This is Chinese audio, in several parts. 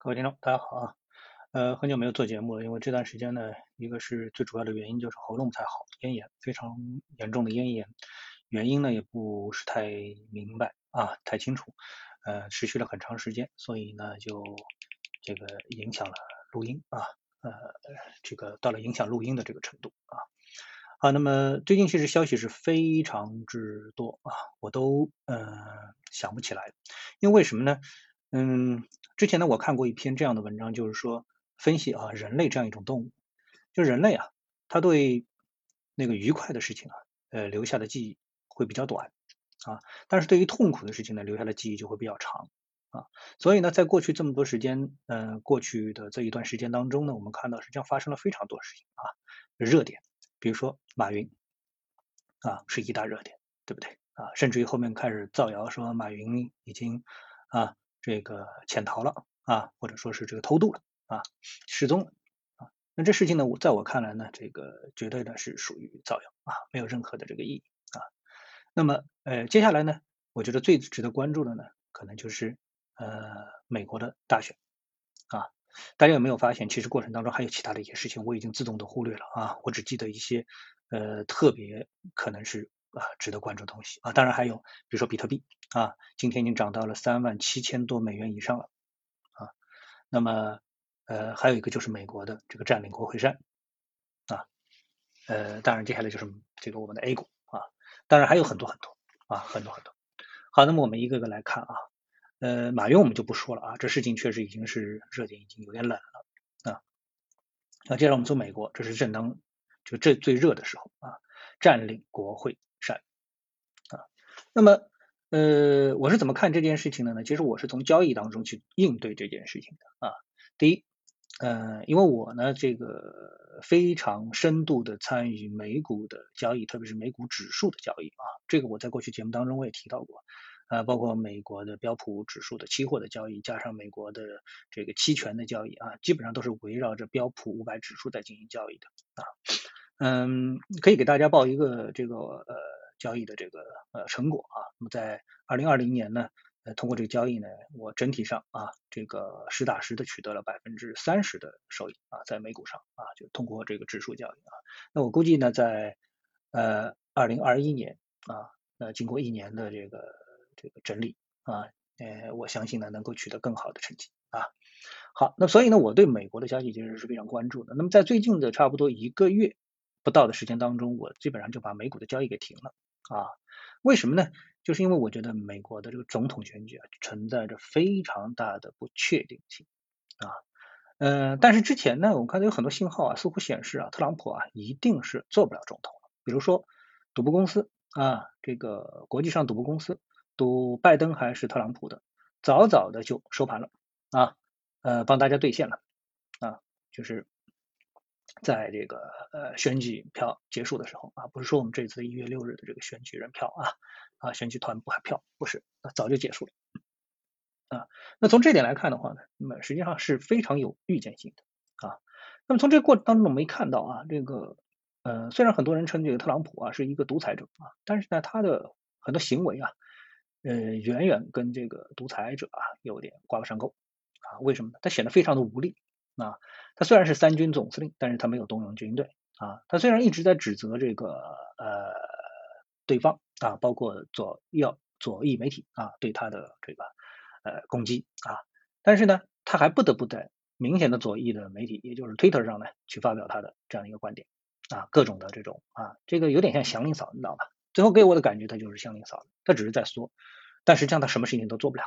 各位听众，大家好啊。呃，很久没有做节目了，因为这段时间呢，一个是最主要的原因就是喉咙不太好，咽炎非常严重的咽炎，原因呢也不是太明白啊，太清楚，呃，持续了很长时间，所以呢就这个影响了录音啊，呃，这个到了影响录音的这个程度啊。好，那么最近其实消息是非常之多啊，我都呃想不起来，因为为什么呢？嗯，之前呢，我看过一篇这样的文章，就是说分析啊，人类这样一种动物，就人类啊，他对那个愉快的事情啊，呃，留下的记忆会比较短啊，但是对于痛苦的事情呢，留下的记忆就会比较长啊。所以呢，在过去这么多时间，呃，过去的这一段时间当中呢，我们看到实际上发生了非常多事情啊，热点，比如说马云啊，是一大热点，对不对啊？甚至于后面开始造谣说马云已经啊。这个潜逃了啊，或者说是这个偷渡了啊，失踪了啊。那这事情呢，我在我看来呢，这个绝对的是属于造谣啊，没有任何的这个意义啊。那么呃，接下来呢，我觉得最值得关注的呢，可能就是呃美国的大选啊。大家有没有发现，其实过程当中还有其他的一些事情，我已经自动的忽略了啊，我只记得一些呃特别可能是。啊，值得关注的东西啊，当然还有，比如说比特币啊，今天已经涨到了三万七千多美元以上了啊。那么呃，还有一个就是美国的这个占领国会山啊，呃，当然接下来就是这个我们的 A 股啊，当然还有很多很多啊，很多很多。好，那么我们一个个来看啊，呃，马云我们就不说了啊，这事情确实已经是热点已经有点冷了啊。那接着我们说美国，这是正当就这最热的时候啊，占领国会。那么呃，我是怎么看这件事情的呢？其实我是从交易当中去应对这件事情的啊。第一，呃，因为我呢这个非常深度的参与美股的交易，特别是美股指数的交易啊。这个我在过去节目当中我也提到过啊，包括美国的标普指数的期货的交易，加上美国的这个期权的交易啊，基本上都是围绕着标普五百指数在进行交易的啊。嗯，可以给大家报一个这个呃交易的这个呃成果啊。那么在二零二零年呢，呃通过这个交易呢，我整体上啊这个实打实的取得了百分之三十的收益啊，在美股上啊就通过这个指数交易啊。那我估计呢，在呃二零二一年啊，那经过一年的这个这个整理啊，呃我相信呢能够取得更好的成绩啊。好，那所以呢，我对美国的消息其实是非常关注的。那么在最近的差不多一个月。不到的时间当中，我基本上就把美股的交易给停了啊。为什么呢？就是因为我觉得美国的这个总统选举啊，存在着非常大的不确定性啊。嗯，但是之前呢，我们看到有很多信号啊，似乎显示啊，特朗普啊一定是做不了总统了。比如说赌博公司啊，这个国际上赌博公司赌拜登还是特朗普的，早早的就收盘了啊，呃，帮大家兑现了啊，就是。在这个呃选举票结束的时候啊，不是说我们这次一月六日的这个选举人票啊啊选举团不还票不是，那早就结束了啊。那从这点来看的话呢，那么实际上是非常有预见性的啊。那么从这个过程当中，我们可以看到啊，这个呃虽然很多人称这个特朗普啊是一个独裁者啊，但是呢他的很多行为啊呃远远跟这个独裁者啊有点挂不上钩啊。为什么呢？他显得非常的无力。啊，他虽然是三军总司令，但是他没有动用军队啊。他虽然一直在指责这个呃对方啊，包括左右左翼媒体啊对他的这个呃攻击啊，但是呢，他还不得不在明显的左翼的媒体，也就是 Twitter 上呢去发表他的这样一个观点啊，各种的这种啊，这个有点像祥林嫂，你知道吧？最后给我的感觉，他就是祥林嫂，他只是在说，但实际上他什么事情都做不了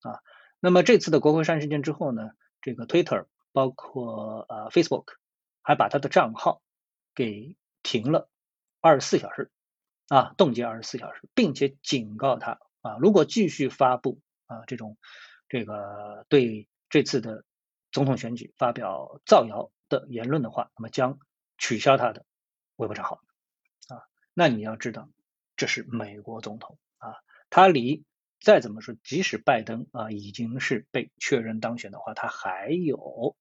啊。那么这次的国会山事件之后呢，这个 Twitter。包括呃，Facebook 还把他的账号给停了二十四小时啊，冻结二十四小时，并且警告他啊，如果继续发布啊这种这个对这次的总统选举发表造谣的言论的话，那么将取消他的微博账号啊。那你要知道，这是美国总统啊，他离。再怎么说，即使拜登啊已经是被确认当选的话，他还有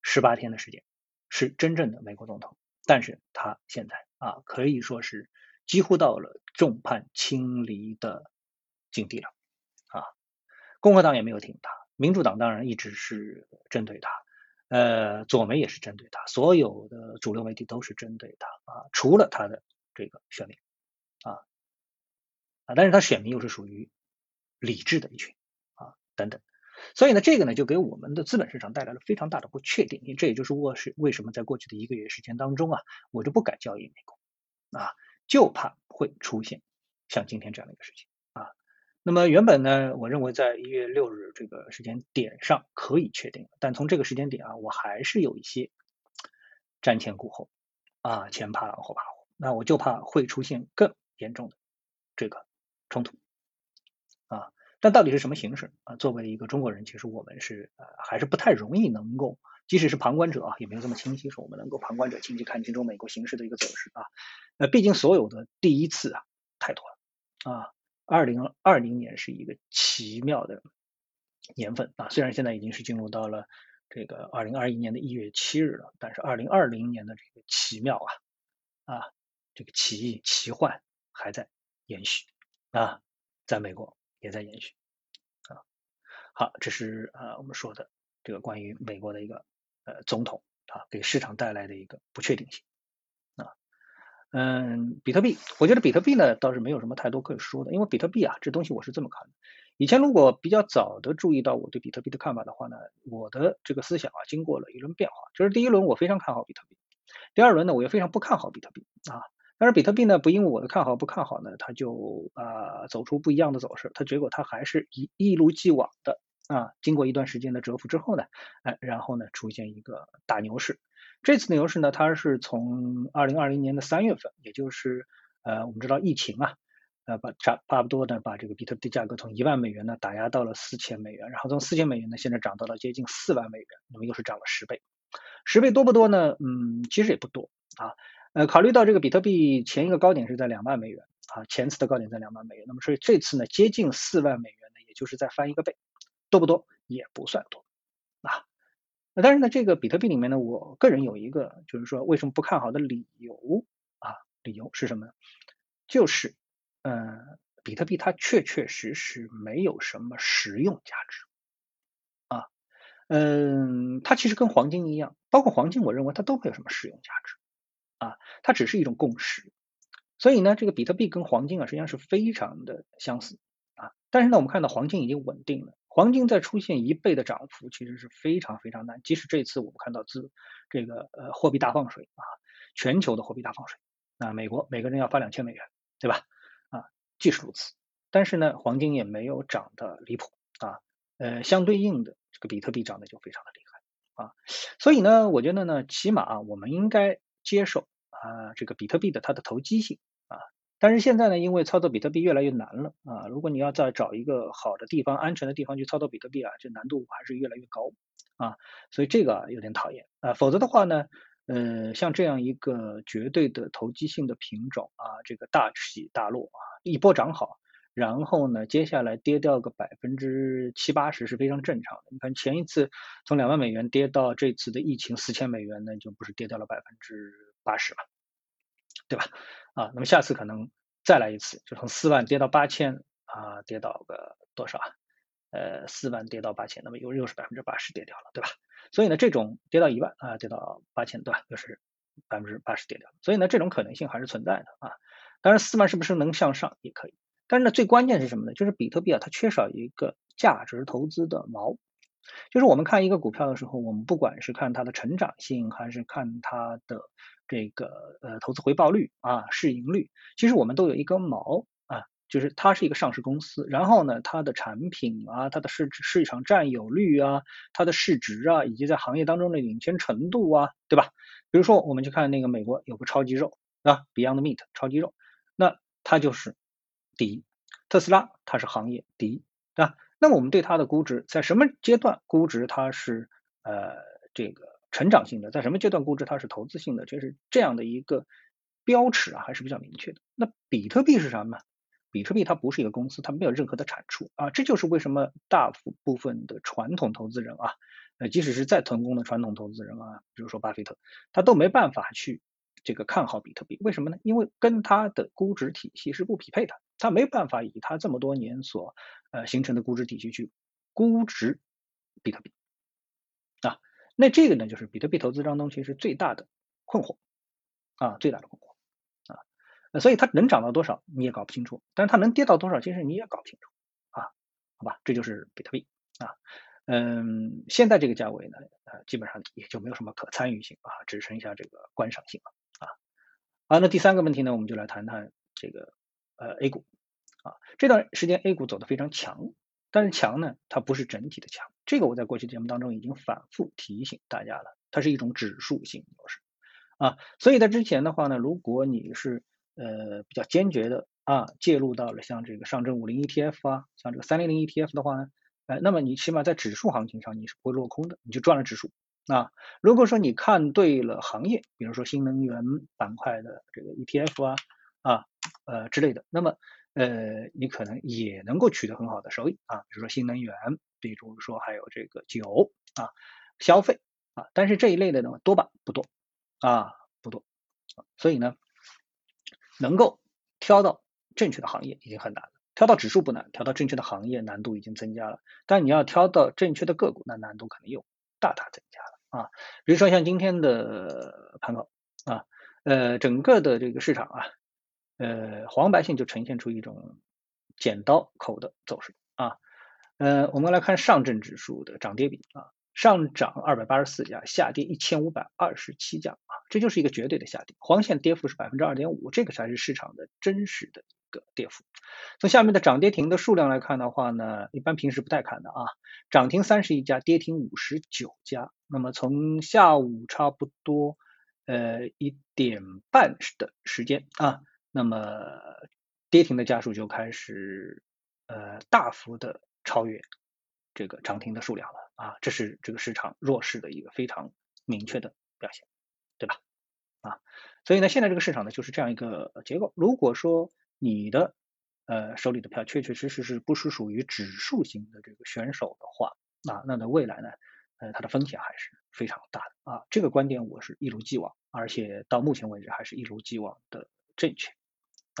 十八天的时间是真正的美国总统。但是他现在啊可以说是几乎到了众叛亲离的境地了啊。共和党也没有挺他民主党当然一直是针对他，呃，左媒也是针对他，所有的主流媒体都是针对他啊，除了他的这个选民啊啊，但是他选民又是属于理智的一群啊等等，所以呢，这个呢就给我们的资本市场带来了非常大的不确定性，这也就是我是为什么在过去的一个月时间当中啊，我就不敢交易美国。啊，就怕会出现像今天这样的一个事情啊。那么原本呢，我认为在一月六日这个时间点上可以确定，但从这个时间点啊，我还是有一些瞻前顾后啊，前怕狼后怕虎，那我就怕会出现更严重的这个冲突。啊。但到底是什么形式啊？作为一个中国人，其实我们是呃还是不太容易能够，即使是旁观者啊，也没有这么清晰，说我们能够旁观者清晰看清楚美国形势的一个走势啊。那，毕竟所有的第一次啊太多了啊。二零二零年是一个奇妙的年份啊，虽然现在已经是进入到了这个二零二一年的一月七日了，但是二零二零年的这个奇妙啊啊，这个奇异奇幻还在延续啊，在美国也在延续啊。好，这是啊我们说的这个关于美国的一个呃总统啊给市场带来的一个不确定性。啊嗯，比特币，我觉得比特币呢倒是没有什么太多可以说的，因为比特币啊这东西我是这么看的。以前如果比较早的注意到我对比特币的看法的话呢，我的这个思想啊经过了一轮变化，就是第一轮我非常看好比特币，第二轮呢我又非常不看好比特币啊。但是比特币呢不因为我的看好不看好呢，它就啊走出不一样的走势，它结果它还是一一如既往的啊经过一段时间的蛰伏之后呢，哎然后呢出现一个大牛市。这次牛市呢，它是从二零二零年的三月份，也就是呃，我们知道疫情啊，呃，把差差不多呢把这个比特币价格从一万美元呢打压到了四千美元，然后从四千美元呢现在涨到了接近四万美元，那么又是涨了十倍，十倍多不多呢？嗯，其实也不多啊。呃，考虑到这个比特币前一个高点是在两万美元啊，前次的高点在两万美元，那么所以这次呢接近四万美元呢，也就是在翻一个倍，多不多？也不算多啊。那但是呢，这个比特币里面呢，我个人有一个就是说为什么不看好的理由啊，理由是什么呢？就是，嗯，比特币它确确实实没有什么实用价值啊，嗯，它其实跟黄金一样，包括黄金，我认为它都没有什么实用价值啊，它只是一种共识。所以呢，这个比特币跟黄金啊，实际上是非常的相似啊，但是呢，我们看到黄金已经稳定了。黄金再出现一倍的涨幅，其实是非常非常难。即使这次我们看到自这个呃货币大放水啊，全球的货币大放水，那美国每个人要发两千美元，对吧？啊，即使如此，但是呢，黄金也没有涨得离谱啊。呃，相对应的这个比特币涨得就非常的厉害啊。所以呢，我觉得呢，起码啊，我们应该接受啊这个比特币的它的投机性啊。但是现在呢，因为操作比特币越来越难了啊，如果你要再找一个好的地方、安全的地方去操作比特币啊，这难度还是越来越高啊，所以这个有点讨厌啊。否则的话呢，呃，像这样一个绝对的投机性的品种啊，这个大起大落啊，一波涨好，然后呢，接下来跌掉个百分之七八十是非常正常的。你看前一次从两万美元跌到这次的疫情四千美元，那就不是跌掉了百分之八十嘛，对吧？啊，那么下次可能再来一次，就从四万跌到八千啊，跌到个多少啊？呃，四万跌到八千，那么又又是百分之八十跌掉了，对吧？所以呢，这种跌到一万啊，跌到八千，对吧？又是百分之八十跌掉，所以呢，这种可能性还是存在的啊。当然，四万是不是能向上也可以，但是呢，最关键是什么呢？就是比特币啊，它缺少一个价值投资的锚。就是我们看一个股票的时候，我们不管是看它的成长性，还是看它的这个呃投资回报率啊市盈率，其实我们都有一根毛啊，就是它是一个上市公司，然后呢它的产品啊，它的市市场占有率啊，它的市值啊，以及在行业当中的领先程度啊，对吧？比如说我们去看那个美国有个超级肉啊，Beyond Meat 超级肉，那它就是第一，特斯拉它是行业第一，对吧？那么我们对它的估值在什么阶段估值它是呃这个成长性的，在什么阶段估值它是投资性的，就是这样的一个标尺啊还是比较明确的。那比特币是什么？比特币它不是一个公司，它没有任何的产出啊，这就是为什么大部分的传统投资人啊，呃即使是再成功的传统投资人啊，比如说巴菲特，他都没办法去这个看好比特币，为什么呢？因为跟他的估值体系是不匹配的，他没办法以他这么多年所呃，形成的估值体系去估值比特币。那这个呢，就是比特币投资当中其实最大的困惑啊，最大的困惑啊。所以它能涨到多少你也搞不清楚，但是它能跌到多少，其实你也搞不清楚啊。好吧，这就是比特币啊。嗯，现在这个价位呢，呃，基本上也就没有什么可参与性啊，只剩下这个观赏性了啊。好，那第三个问题呢，我们就来谈谈这个呃 A 股啊，这段时间 A 股走的非常强，但是强呢，它不是整体的强，这个我在过去节目当中已经反复提醒大家了，它是一种指数性模式啊，所以在之前的话呢，如果你是呃比较坚决的啊介入到了像这个上证五零 ETF 啊，像这个三零零 ETF 的话呢。哎，那么你起码在指数行情上你是不会落空的，你就赚了指数啊。如果说你看对了行业，比如说新能源板块的这个 ETF 啊啊呃之类的，那么呃你可能也能够取得很好的收益啊。比如说新能源，比如说还有这个酒啊消费啊，但是这一类的呢多吧不多啊不多，所以呢能够挑到正确的行业已经很难了。挑到指数不难，挑到正确的行业难度已经增加了。但你要挑到正确的个股，那难度可能又大大增加了啊。比如说像今天的盘口啊，呃，整个的这个市场啊，呃，黄白线就呈现出一种剪刀口的走势啊。呃，我们来看上证指数的涨跌比啊，上涨二百八十四家，下跌一千五百二十七家啊，这就是一个绝对的下跌，黄线跌幅是百分之二点五，这个才是市场的真实的一。个跌幅，从下面的涨跌停的数量来看的话呢，一般平时不太看的啊，涨停三十一家，跌停五十九家。那么从下午差不多呃一点半的时间啊，那么跌停的家数就开始呃大幅的超越这个涨停的数量了啊，这是这个市场弱势的一个非常明确的表现，对吧？啊，所以呢，现在这个市场呢就是这样一个结构。如果说你的呃手里的票确确实实是不是属于指数型的这个选手的话，啊，那在未来呢，呃，它的风险还是非常大的啊。这个观点我是一如既往，而且到目前为止还是一如既往的正确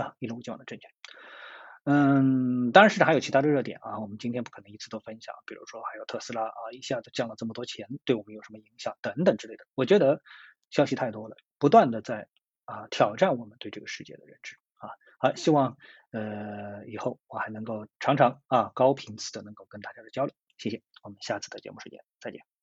啊，一如既往的正确。嗯，当然市场还有其他的热点啊，我们今天不可能一次都分享，比如说还有特斯拉啊，一下子降了这么多钱，对我们有什么影响等等之类的。我觉得消息太多了，不断的在啊挑战我们对这个世界的认知啊。好，希望呃以后我还能够常常啊高频次的能够跟大家的交流，谢谢，我们下次的节目时间再见。